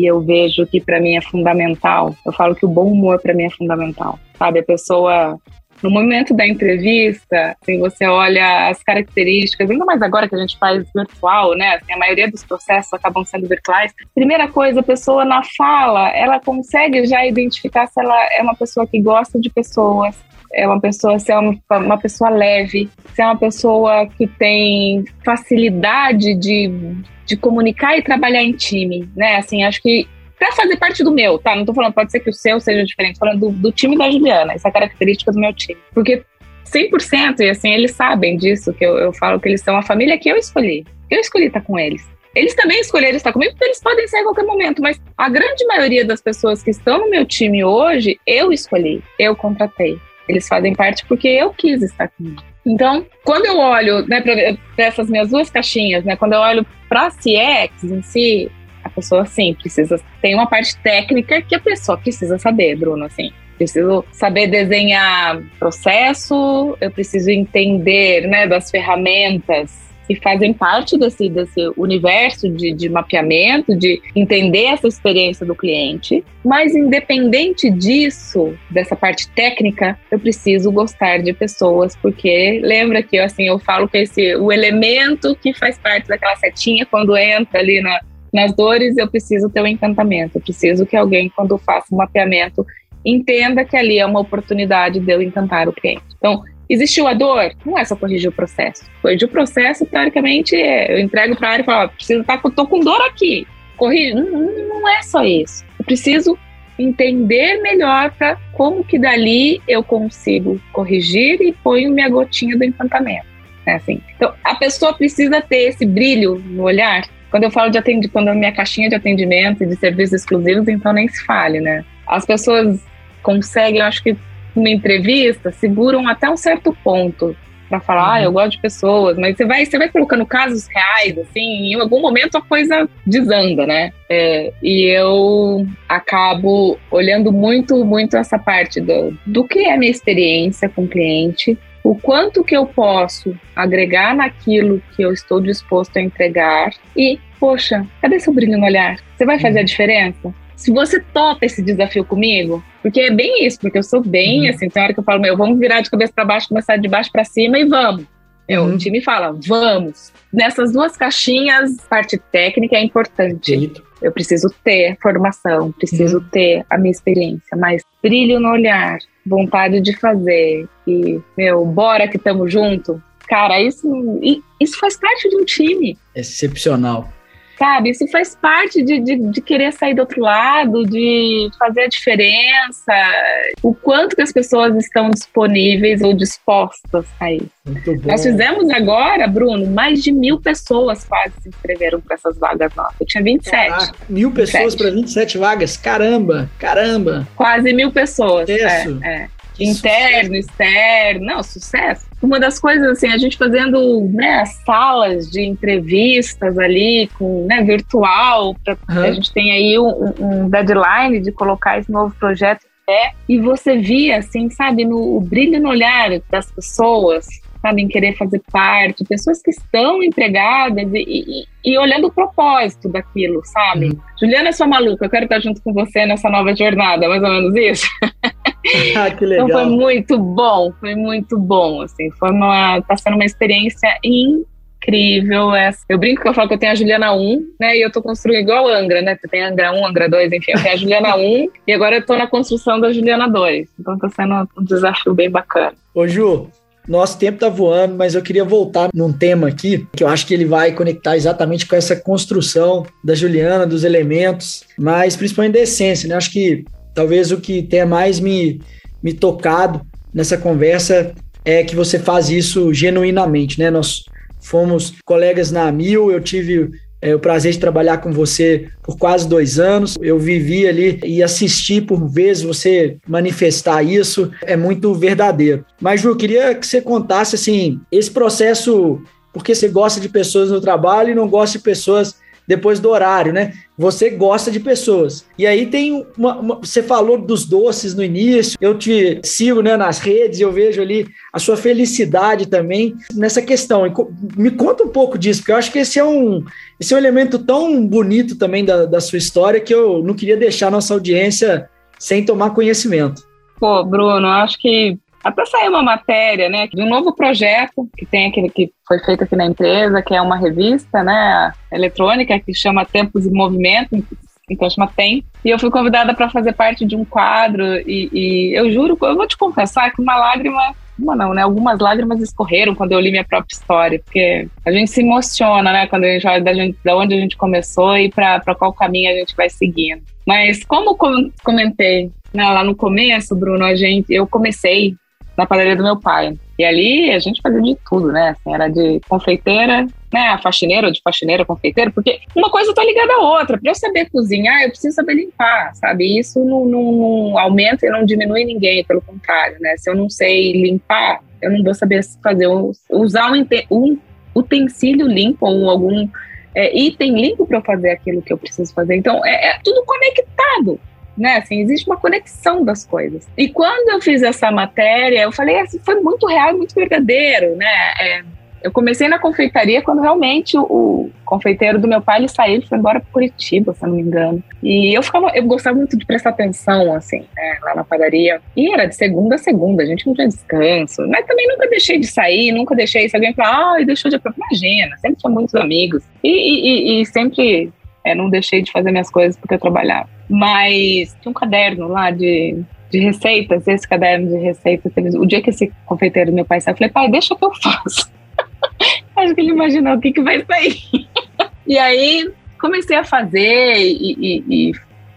e eu vejo que para mim é fundamental, eu falo que o bom humor para mim é fundamental, sabe? A pessoa no momento da entrevista, assim, você olha as características, ainda mais agora que a gente faz virtual, né? Assim, a maioria dos processos acabam sendo virtuais. Primeira coisa, a pessoa na fala, ela consegue já identificar se ela é uma pessoa que gosta de pessoas, é uma pessoa, se é uma, uma pessoa leve, se é uma pessoa que tem facilidade de, de comunicar e trabalhar em time, né? Assim, acho que para fazer parte do meu, tá? Não tô falando, pode ser que o seu seja diferente, tô falando do, do time da Juliana, essa característica do meu time. Porque 100%, e assim, eles sabem disso, que eu, eu falo que eles são a família que eu escolhi. Eu escolhi estar com eles. Eles também escolheram estar comigo, porque eles podem sair a qualquer momento, mas a grande maioria das pessoas que estão no meu time hoje, eu escolhi, eu contratei. Eles fazem parte porque eu quis estar comigo. Então, quando eu olho né, para essas minhas duas caixinhas, né, quando eu olho para a CX em si, pessoa, sim, precisa. Tem uma parte técnica que a pessoa precisa saber, Bruno, assim. Preciso saber desenhar processo, eu preciso entender né, das ferramentas que fazem parte desse, desse universo de, de mapeamento, de entender essa experiência do cliente. Mas, independente disso, dessa parte técnica, eu preciso gostar de pessoas, porque lembra que assim, eu falo que esse, o elemento que faz parte daquela setinha quando entra ali na, nas dores, eu preciso ter um encantamento. Eu preciso que alguém, quando faça um mapeamento, entenda que ali é uma oportunidade de eu encantar o cliente. Então, existiu a dor? Não é só corrigir o processo. Corrigir o processo, teoricamente, é, eu entrego para a área e falo, preciso estar, tá, tô com dor aqui. Corrige? Não, não é só isso. Eu preciso entender melhor para como que dali eu consigo corrigir e ponho minha gotinha do encantamento. É assim. Então, a pessoa precisa ter esse brilho no olhar quando eu falo de atendimento, quando a minha caixinha de atendimento e de serviços exclusivos, então nem se fale, né? As pessoas conseguem, eu acho que numa entrevista, seguram até um certo ponto para falar, uhum. ah, eu gosto de pessoas, mas você vai, você vai colocando casos reais, assim, em algum momento a coisa desanda, né? É, e eu acabo olhando muito, muito essa parte do, do que é a minha experiência com o cliente, o quanto que eu posso agregar naquilo que eu estou disposto a entregar e, poxa, cadê seu brilho no olhar? Você vai fazer a uhum. diferença? Se você topa esse desafio comigo, porque é bem isso, porque eu sou bem, uhum. assim, tem hora que eu falo, meu, vamos virar de cabeça para baixo, começar de baixo para cima e vamos. Eu, uhum. O time fala, vamos. Nessas duas caixinhas, parte técnica é importante. Eu preciso ter formação, preciso uhum. ter a minha experiência, mas brilho no olhar, vontade de fazer e, meu, bora que tamo junto. Cara, isso, isso faz parte de um time. Excepcional. Sabe? Isso faz parte de, de, de, querer sair do outro lado, de fazer a diferença, o quanto que as pessoas estão disponíveis ou dispostas a isso. Nós fizemos agora, Bruno, mais de mil pessoas quase se inscreveram para essas vagas novas. Eu tinha 27. Caraca, mil pessoas para 27 vagas? Caramba, caramba. Quase mil pessoas. Isso. É, é. Interno, externo, não, sucesso. Uma das coisas, assim, a gente fazendo né, salas de entrevistas ali, com né, virtual, pra, uhum. a gente tem aí um, um deadline de colocar esse novo projeto em pé, e você via, assim, sabe, no, o brilho no olhar das pessoas, sabe, em querer fazer parte, pessoas que estão empregadas e, e, e olhando o propósito daquilo, sabe? Uhum. Juliana, sua maluca, eu quero estar junto com você nessa nova jornada, mais ou menos isso. ah, que legal. Então foi muito bom, foi muito bom, assim, foi uma, tá sendo uma experiência incrível. Eu brinco que eu falo que eu tenho a Juliana 1, né? E eu tô construindo igual a Angra, né? Tem Angra 1, Angra 2, enfim, eu tenho a Juliana 1 e agora eu tô na construção da Juliana 2. Então tá sendo um desafio bem bacana. Ô Ju, nosso tempo tá voando, mas eu queria voltar num tema aqui que eu acho que ele vai conectar exatamente com essa construção da Juliana, dos elementos, mas principalmente da essência, né? Acho que talvez o que tenha mais me, me tocado nessa conversa é que você faz isso genuinamente, né? Nós fomos colegas na Mil, eu tive é, o prazer de trabalhar com você por quase dois anos. Eu vivi ali e assisti por vezes você manifestar isso. É muito verdadeiro. Mas, Ju, eu queria que você contasse assim, esse processo, porque você gosta de pessoas no trabalho e não gosta de pessoas depois do horário, né? Você gosta de pessoas. E aí tem uma, uma, você falou dos doces no início, eu te sigo né, nas redes, eu vejo ali a sua felicidade também nessa questão. Me conta um pouco disso, porque eu acho que esse é um, esse é um elemento tão bonito também da, da sua história que eu não queria deixar nossa audiência sem tomar conhecimento. Pô, Bruno, acho que até sair uma matéria, né, de um novo projeto que tem aquele que foi feito aqui na empresa, que é uma revista, né, eletrônica que chama Tempos e Movimento, então chama Tem. E eu fui convidada para fazer parte de um quadro e, e, eu juro, eu vou te confessar que uma lágrima, uma não, né, algumas lágrimas escorreram quando eu li minha própria história, porque a gente se emociona, né, quando a gente olha da, gente, da onde a gente começou e para qual caminho a gente vai seguindo. Mas como comentei né, lá no começo, Bruno, a gente, eu comecei na padaria do meu pai. E ali a gente fazia de tudo, né? Assim, era de confeiteira, né? Faxineira, de faxineira, confeiteira, porque uma coisa tá ligada à outra. Para eu saber cozinhar, eu preciso saber limpar, sabe? Isso não, não, não, aumenta e não diminui ninguém, pelo contrário, né? Se eu não sei limpar, eu não vou saber fazer, usar um, um utensílio limpo ou algum é, item limpo para fazer aquilo que eu preciso fazer. Então, é, é tudo conectado né? Assim, existe uma conexão das coisas. E quando eu fiz essa matéria, eu falei assim, foi muito real muito verdadeiro, né? É, eu comecei na confeitaria quando realmente o, o, confeiteiro do meu pai ele saiu, ele foi embora para Curitiba, se não me engano. E eu ficava, eu gostava muito de prestar atenção, assim, né, lá na padaria. E era de segunda a segunda, a gente não tinha descanso. Mas também nunca deixei de sair, nunca deixei. Se alguém falar, ah, deixou de. Imagina, sempre tinha muitos amigos. E, e, e sempre é, não deixei de fazer minhas coisas porque eu trabalhava. Mas tinha um caderno lá de, de receitas, esse caderno de receitas. O dia que esse confeiteiro meu pai saiu, eu falei, pai, deixa que eu faço. Acho que ele imaginou o que, que vai sair. e aí comecei a fazer e, e, e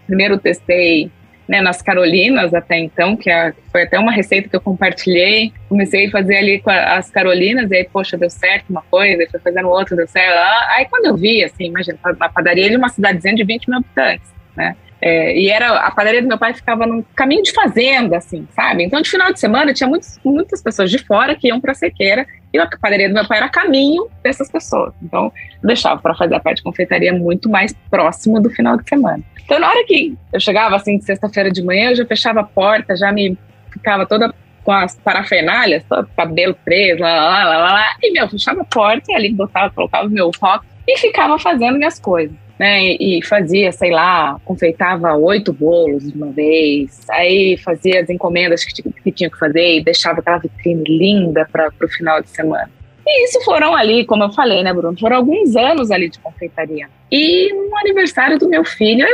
primeiro testei né, nas Carolinas até então, que a, foi até uma receita que eu compartilhei. Comecei a fazer ali com a, as Carolinas, e aí, poxa, deu certo uma coisa, foi fazendo outra, deu certo. Aí quando eu vi, assim, imagina, a padaria de uma cidadezinha de 20 mil habitantes, né? É, e era a padaria do meu pai ficava num caminho de fazenda, assim, sabe? Então, de final de semana, tinha muitos, muitas pessoas de fora que iam para Sequeira e a padaria do meu pai era caminho dessas pessoas. Então, eu deixava para fazer a parte de confeitaria muito mais próximo do final de semana. Então, na hora que eu chegava, assim, de sexta-feira de manhã, eu já fechava a porta, já me ficava toda com as parafernálias, todo cabelo preso, lá, lá, lá, lá, lá, e, meu, fechava a porta e ali botava, colocava o meu rock e ficava fazendo minhas coisas né? E fazia, sei lá, confeitava oito bolos de uma vez, aí fazia as encomendas que, que tinha que fazer e deixava aquela vitrine linda para o final de semana. E isso foram ali, como eu falei, né, Bruno? Foram alguns anos ali de confeitaria. E no aniversário do meu filho,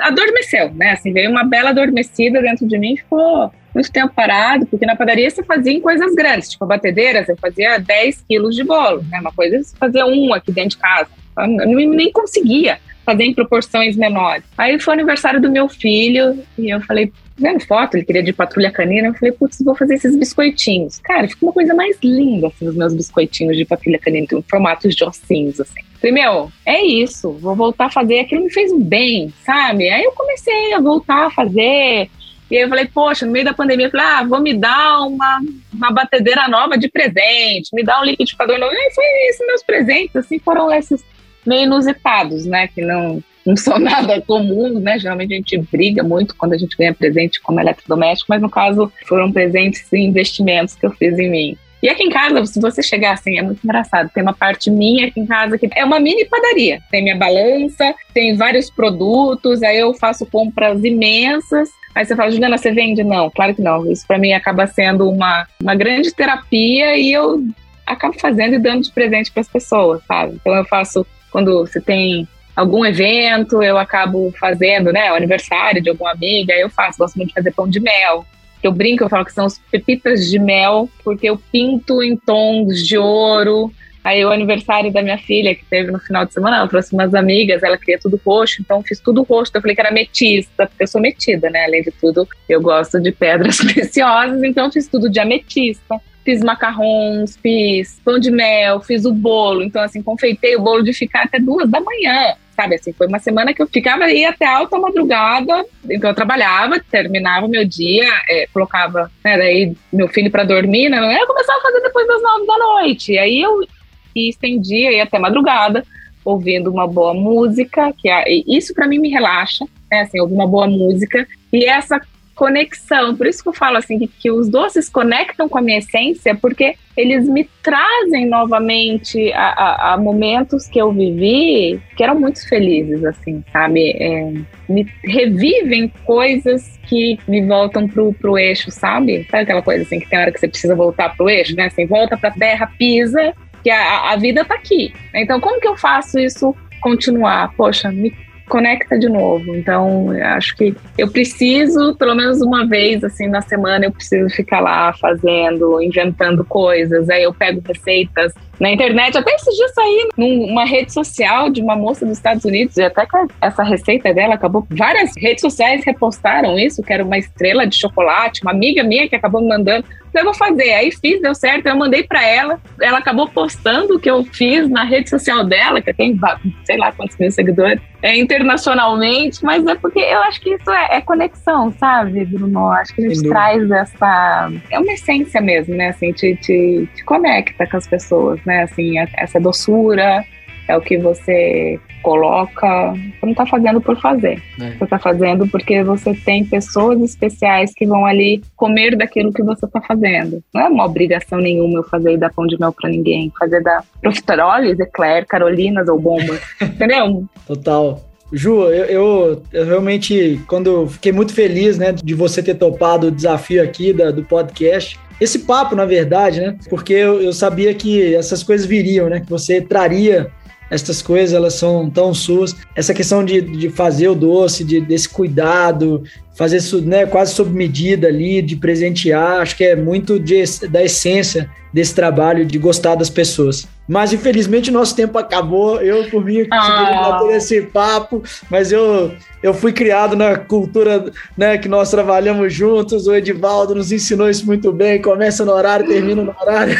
adormeceu, né? Assim, veio uma bela adormecida dentro de mim e ficou muito tempo parado, porque na padaria você fazia em coisas grandes, tipo batedeiras, eu fazia 10 quilos de bolo, né? Uma coisa é você fazia um aqui dentro de casa. Eu nem conseguia fazer em proporções menores. Aí foi o aniversário do meu filho e eu falei, vendo foto, ele queria de patrulha canina, eu falei, putz, vou fazer esses biscoitinhos. Cara, ficou uma coisa mais linda, assim, os meus biscoitinhos de patrulha canina, em formatos de ossinhos, assim. Falei, meu, é isso, vou voltar a fazer, aquilo me fez um bem, sabe? Aí eu comecei a voltar a fazer, e aí eu falei, poxa, no meio da pandemia, eu falei, ah, vou me dar uma, uma batedeira nova de presente, me dar um liquidificador novo. E aí foi isso, meus presentes, assim, foram esses meio inusitados, né? Que não, não são nada comuns, né? Geralmente a gente briga muito quando a gente ganha presente como eletrodoméstico, mas no caso foram presentes e investimentos que eu fiz em mim. E aqui em casa, se você chegar assim, é muito engraçado. Tem uma parte minha aqui em casa que é uma mini padaria. Tem minha balança, tem vários produtos, aí eu faço compras imensas. Aí você fala, Juliana, você vende? Não, claro que não. Isso para mim acaba sendo uma, uma grande terapia e eu acabo fazendo e dando de presente para as pessoas, sabe? Então eu faço quando você tem algum evento, eu acabo fazendo, né, o aniversário de alguma amiga, eu faço, gosto muito de fazer pão de mel. Eu brinco, eu falo que são as pepitas de mel, porque eu pinto em tons de ouro. Aí o aniversário da minha filha, que teve no final de semana, ela trouxe umas amigas, ela queria tudo roxo, então fiz tudo roxo. Eu falei que era metista, porque eu sou metida, né? Além de tudo, eu gosto de pedras preciosas, então fiz tudo de ametista fiz macarrons, fiz pão de mel, fiz o bolo. Então, assim, confeitei o bolo de ficar até duas da manhã. Sabe, assim, foi uma semana que eu ficava aí até alta madrugada. Então, eu trabalhava, terminava meu dia, é, colocava, né, daí meu filho para dormir, né? Eu começava a fazer depois das nove da noite. E aí eu estendia aí até madrugada, ouvindo uma boa música, que é, isso para mim me relaxa, né? Assim, ouvir uma boa música. E essa conexão. Por isso que eu falo assim que, que, os doces conectam com a minha essência, porque eles me trazem novamente a, a, a momentos que eu vivi que eram muito felizes, assim, sabe? É, me revivem coisas que me voltam pro, pro eixo, sabe? Sabe aquela coisa assim que tem hora que você precisa voltar pro eixo, né? Assim, volta pra terra, pisa, que a, a vida tá aqui. Então, como que eu faço isso continuar? Poxa, me conecta de novo. Então, acho que eu preciso, pelo menos uma vez assim na semana, eu preciso ficar lá fazendo, inventando coisas. Aí eu pego receitas na internet. Até esses dias saí numa rede social de uma moça dos Estados Unidos, e até com essa receita dela acabou. Várias redes sociais repostaram isso, que era uma estrela de chocolate, uma amiga minha que acabou me mandando. Eu vou fazer. Aí fiz, deu certo, eu mandei para ela. Ela acabou postando o que eu fiz na rede social dela, que tem sei lá quantos mil seguidores, é, internacionalmente, mas é porque eu acho que isso é, é conexão, sabe, Bruno? Acho que a gente traz essa. É uma essência mesmo, né? Assim, te, te, te conecta com as pessoas, né? Assim, essa doçura é o que você coloca. Você não está fazendo por fazer. É. Você está fazendo porque você tem pessoas especiais que vão ali comer daquilo que você está fazendo. Não é uma obrigação nenhuma eu fazer dar pão de mel para ninguém. Fazer da profiteroles, eclair, carolinas ou bombas. Entendeu? Total. Ju, eu, eu, eu, realmente, quando fiquei muito feliz, né, de você ter topado o desafio aqui da, do podcast, esse papo, na verdade, né, porque eu, eu sabia que essas coisas viriam, né, que você traria essas coisas, elas são tão suas. Essa questão de, de fazer o doce, de, desse cuidado, fazer isso né, quase sob medida ali, de presentear, acho que é muito de, da essência desse trabalho, de gostar das pessoas. Mas infelizmente o nosso tempo acabou. Eu, por mim, ah. bater esse papo, mas eu, eu fui criado na cultura né, que nós trabalhamos juntos. O Edivaldo nos ensinou isso muito bem. Começa no horário, termina no horário.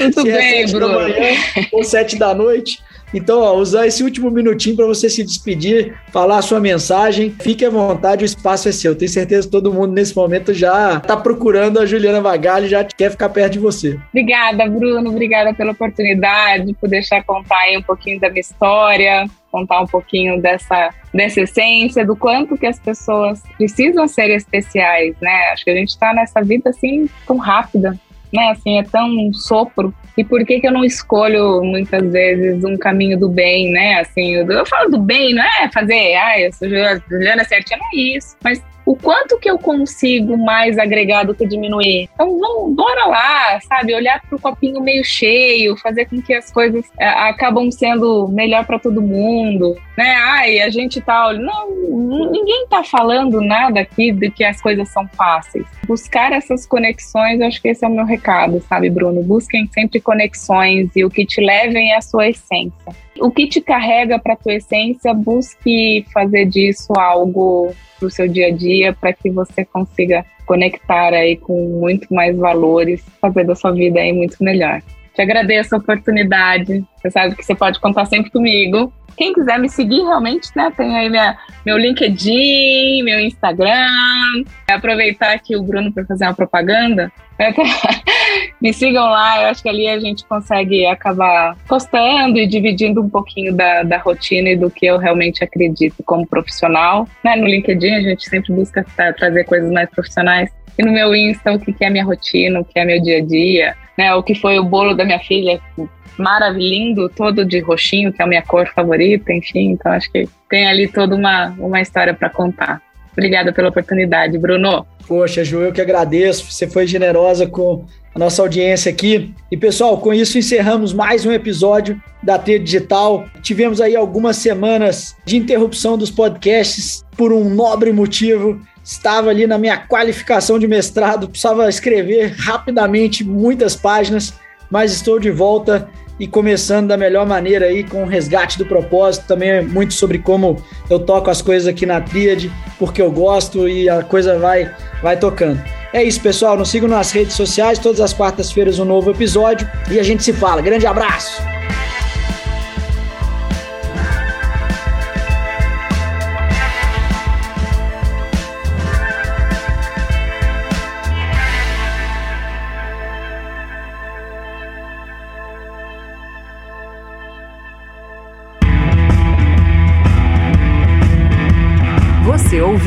Muito bem, é Bruno. Manhã, ou sete da noite. Então, ó, usar esse último minutinho para você se despedir, falar a sua mensagem. Fique à vontade, o espaço é seu. Tenho certeza que todo mundo nesse momento já está procurando a Juliana Vagalho, já quer ficar perto de você. Obrigada, Bruno. Obrigada pela oportunidade, por deixar contar aí um pouquinho da minha história, contar um pouquinho dessa, dessa essência, do quanto que as pessoas precisam ser especiais, né? Acho que a gente está nessa vida assim tão rápida, né? Assim, é tão sopro. E por que que eu não escolho muitas vezes um caminho do bem, né? Assim, eu, eu falo do bem, não é fazer, ah, eu sou Juliana certinha, não é isso. Mas o quanto que eu consigo mais agregar do que diminuir. Então, vamos, bora lá, sabe? Olhar para o copinho meio cheio, fazer com que as coisas é, acabam sendo melhor para todo mundo, né? Ai, a gente tá. Não, ninguém tá falando nada aqui de que as coisas são fáceis. Buscar essas conexões, acho que esse é o meu recado, sabe, Bruno? Busquem sempre conexões e o que te levem é a sua essência. O que te carrega para tua essência, busque fazer disso algo para o seu dia a dia, para que você consiga conectar aí com muito mais valores, fazer da sua vida aí muito melhor. Te agradeço a oportunidade. Você sabe que você pode contar sempre comigo. Quem quiser me seguir realmente, né? Tem aí minha, meu LinkedIn, meu Instagram. Aproveitar aqui o Bruno para fazer uma propaganda. me sigam lá, eu acho que ali a gente consegue acabar postando e dividindo um pouquinho da, da rotina e do que eu realmente acredito como profissional. Né? No LinkedIn a gente sempre busca trazer coisas mais profissionais. E no meu Insta, o que é minha rotina, o que é meu dia a dia, né? O que foi o bolo da minha filha, maravilhoso, todo de roxinho, que é a minha cor favorita, enfim. Então acho que tem ali toda uma, uma história para contar. Obrigada pela oportunidade, Bruno. Poxa, Ju, eu que agradeço. Você foi generosa com a nossa audiência aqui. E pessoal, com isso encerramos mais um episódio da T Digital. Tivemos aí algumas semanas de interrupção dos podcasts por um nobre motivo. Estava ali na minha qualificação de mestrado, precisava escrever rapidamente muitas páginas, mas estou de volta e começando da melhor maneira aí com o resgate do propósito, também é muito sobre como eu toco as coisas aqui na Tríade, porque eu gosto e a coisa vai vai tocando. É isso, pessoal, nos sigam nas redes sociais, todas as quartas-feiras um novo episódio e a gente se fala. Grande abraço.